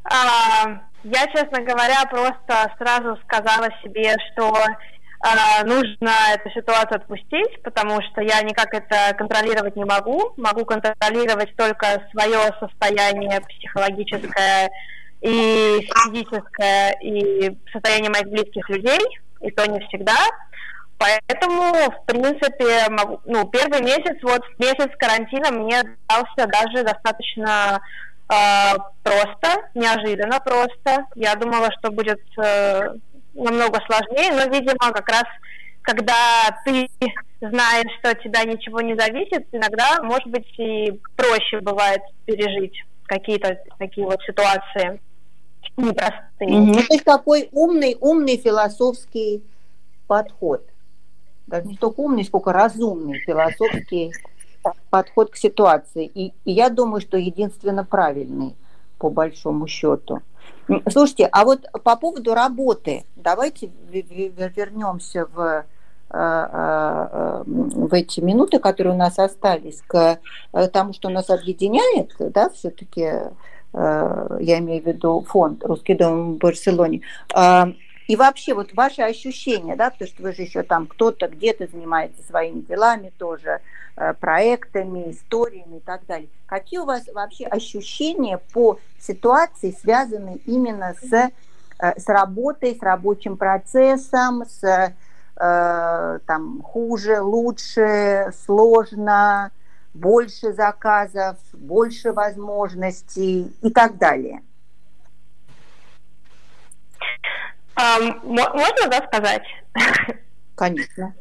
А, я, честно говоря, просто сразу сказала себе, что э, нужно эту ситуацию отпустить, потому что я никак это контролировать не могу. Могу контролировать только свое состояние психологическое и физическое, и состояние моих близких людей, и то не всегда. Поэтому, в принципе, могу, ну, первый месяц, вот месяц карантина мне дался даже достаточно э, просто, неожиданно просто. Я думала, что будет э, намного сложнее, но, видимо, как раз когда ты знаешь, что от тебя ничего не зависит, иногда, может быть, и проще бывает пережить какие-то такие вот ситуации непростые. Mm-hmm. Есть такой умный, умный философский подход. Даже не столько умный, сколько разумный философский подход к ситуации. И, и я думаю, что единственно правильный, по большому счету. Слушайте, а вот по поводу работы, давайте вернемся в, э, э, э, в эти минуты, которые у нас остались, к тому, что нас объединяет, да, все-таки, я имею в виду фонд «Русский дом» в Барселоне. И вообще вот ваши ощущения, да, потому что вы же еще там кто-то где-то занимается своими делами тоже, Э, проектами, историями и так далее. Какие у вас вообще ощущения по ситуации, связанные именно с, э, с работой, с рабочим процессом, с э, там хуже, лучше, сложно, больше заказов, больше возможностей и так далее? Um, можно, да, сказать? Конечно.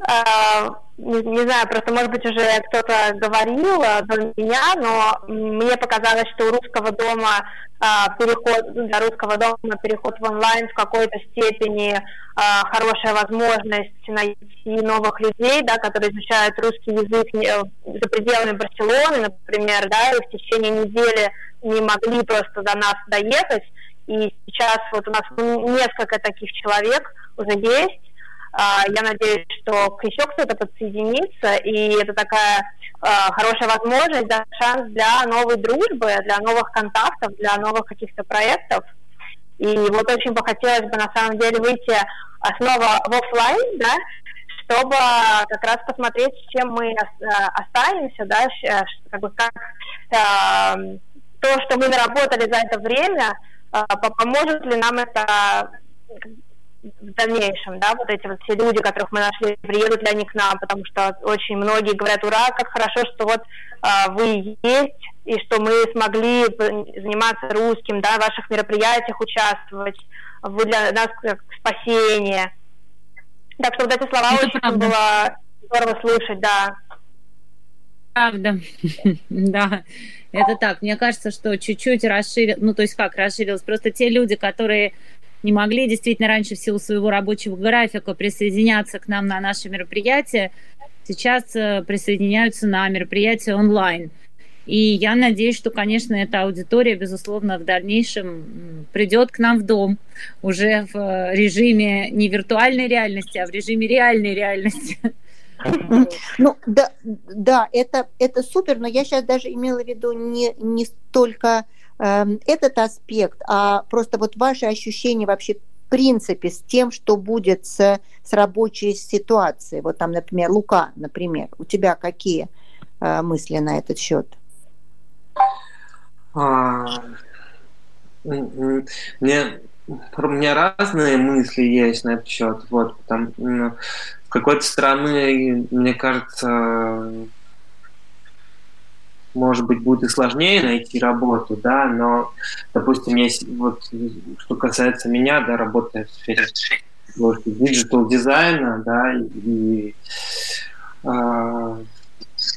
Uh, не, не знаю, просто, может быть, уже кто-то говорил э, до меня, но мне показалось, что у русского дома а, переход, для русского дома переход в онлайн в какой-то степени а, хорошая возможность найти новых людей, да, которые изучают русский язык за пределами Барселоны, например, да, и в течение недели не могли просто до нас доехать. И сейчас вот у нас несколько таких человек уже есть, а, я надеюсь, что еще кто-то подсоединится, и это такая а, хорошая возможность, да, шанс для новой дружбы, для новых контактов, для новых каких-то проектов. И вот очень бы хотелось бы на самом деле выйти снова в офлайн, да, чтобы как раз посмотреть, с чем мы а, останемся, да, как бы как то, что мы наработали за это время, поможет ли нам это в дальнейшем, да, вот эти вот все люди, которых мы нашли, приедут ли они к нам, потому что очень многие говорят, ура, как хорошо, что вот а, вы есть, и что мы смогли заниматься русским, да, в ваших мероприятиях участвовать, вы для нас как спасение. Так что вот эти слова Это очень правда. было здорово слышать, да. Правда, да, это так. Мне кажется, что чуть-чуть расширил, ну то есть как расширилось, просто те люди, которые не могли действительно раньше в силу своего рабочего графика присоединяться к нам на наши мероприятия, сейчас э, присоединяются на мероприятия онлайн. И я надеюсь, что, конечно, эта аудитория, безусловно, в дальнейшем придет к нам в дом уже в э, режиме не виртуальной реальности, а в режиме реальной реальности. Ну, да, да это, это супер, но я сейчас даже имела в виду не, не столько Эм, этот аспект, а просто вот ваши ощущения вообще в принципе с тем, что будет с, с рабочей ситуацией. Вот там, например, Лука, например, у тебя какие э, мысли на этот счет? А, мне, у меня разные мысли есть на этот счет. Вот, там, с какой-то стороны, мне кажется, может быть, будет и сложнее найти работу, да, но, допустим, есть вот, что касается меня, да, работая в сфере digital дизайна, да, и э,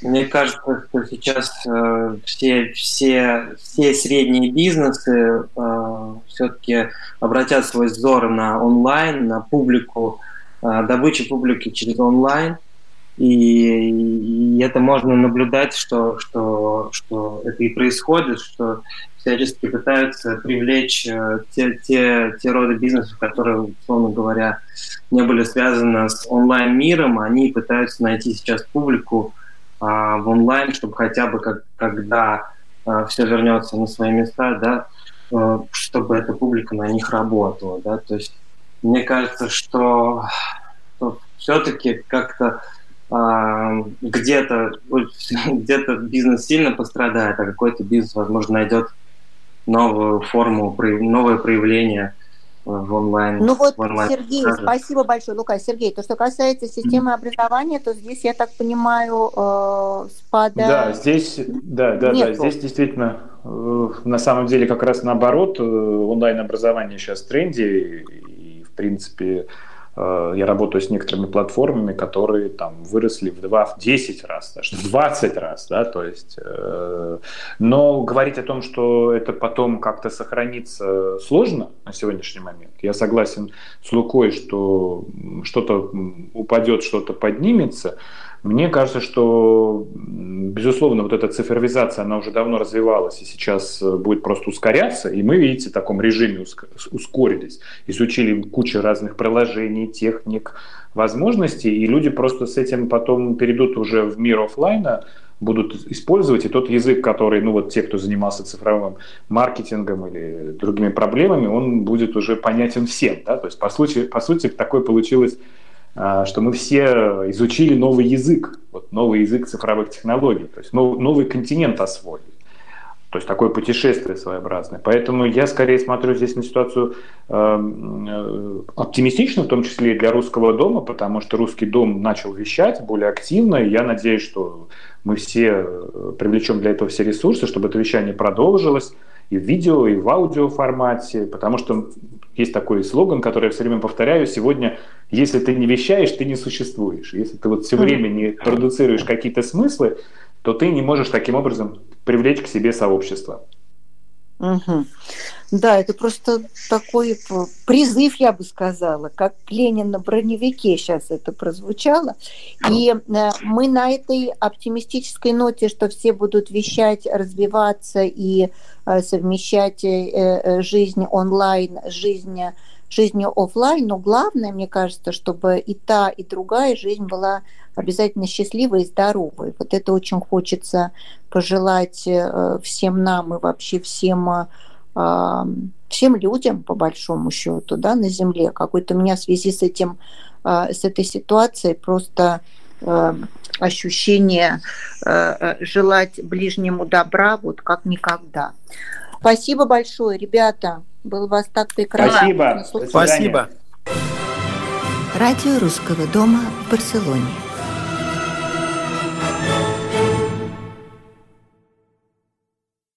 мне кажется, что сейчас э, все, все, все средние бизнесы э, все-таки обратят свой взор на онлайн, на публику, э, добычу публики через онлайн – и, и это можно наблюдать, что, что, что это и происходит, что всячески пытаются привлечь э, те, те, те роды бизнесов, которые, условно говоря, не были связаны с онлайн-миром, они пытаются найти сейчас публику а, в онлайн, чтобы хотя бы как, когда а, все вернется на свои места, да, а, чтобы эта публика на них работала, да, то есть мне кажется, что, что все-таки как-то а, где-то где-то бизнес сильно пострадает, а какой-то бизнес, возможно, найдет новую форму, новое проявление в онлайн. Ну вот, онлайн Сергей, продаже. спасибо большое, Лука. Сергей, то, что касается системы образования, то здесь, я так понимаю, э, спада... Да, здесь, да, да, да, здесь действительно э, на самом деле как раз наоборот, э, онлайн-образование сейчас в тренде, принципе, э, я работаю с некоторыми платформами, которые там выросли в 2, в 10 раз, даже в 20 раз, да, то есть, э, но говорить о том, что это потом как-то сохранится сложно на сегодняшний момент. Я согласен с Лукой, что что-то упадет, что-то поднимется. Мне кажется, что, безусловно, вот эта цифровизация, она уже давно развивалась и сейчас э, будет просто ускоряться. И мы, видите, в таком режиме уск- ускорились. Изучили кучу разных приложений, техник, возможностей, и люди просто с этим потом перейдут уже в мир оффлайна, будут использовать, и тот язык, который, ну вот те, кто занимался цифровым маркетингом или другими проблемами, он будет уже понятен всем, да, то есть по сути, по сути такое получилось, что мы все изучили новый язык, вот новый язык цифровых технологий, то есть нов- новый континент освоили. То есть такое путешествие своеобразное. Поэтому я скорее смотрю здесь на ситуацию э, э, оптимистично, в том числе и для русского дома, потому что русский дом начал вещать более активно, и я надеюсь, что мы все э, привлечем для этого все ресурсы, чтобы это вещание продолжилось и в видео, и в аудио формате, потому что есть такой слоган, который я все время повторяю сегодня, если ты не вещаешь, ты не существуешь. Если ты вот все время не продуцируешь какие-то смыслы, то ты не можешь таким образом привлечь к себе сообщество. Мгм. Да, это просто такой призыв, я бы сказала, как Ленин на броневике сейчас это прозвучало. И э, мы на этой оптимистической ноте, что все будут вещать, развиваться и э, совмещать э, жизнь онлайн, жизнь жизнью офлайн, но главное, мне кажется, чтобы и та, и другая жизнь была обязательно счастливой и здоровой. Вот это очень хочется пожелать всем нам и вообще всем, всем людям, по большому счету, да, на Земле. Какой-то у меня в связи с этим, э, с этой ситуацией просто ощущение э, э, желать ближнему добра вот как никогда. Спасибо большое, ребята. Было вас так прекрасно. Спасибо. Спасибо. Радио Русского дома в Барселоне.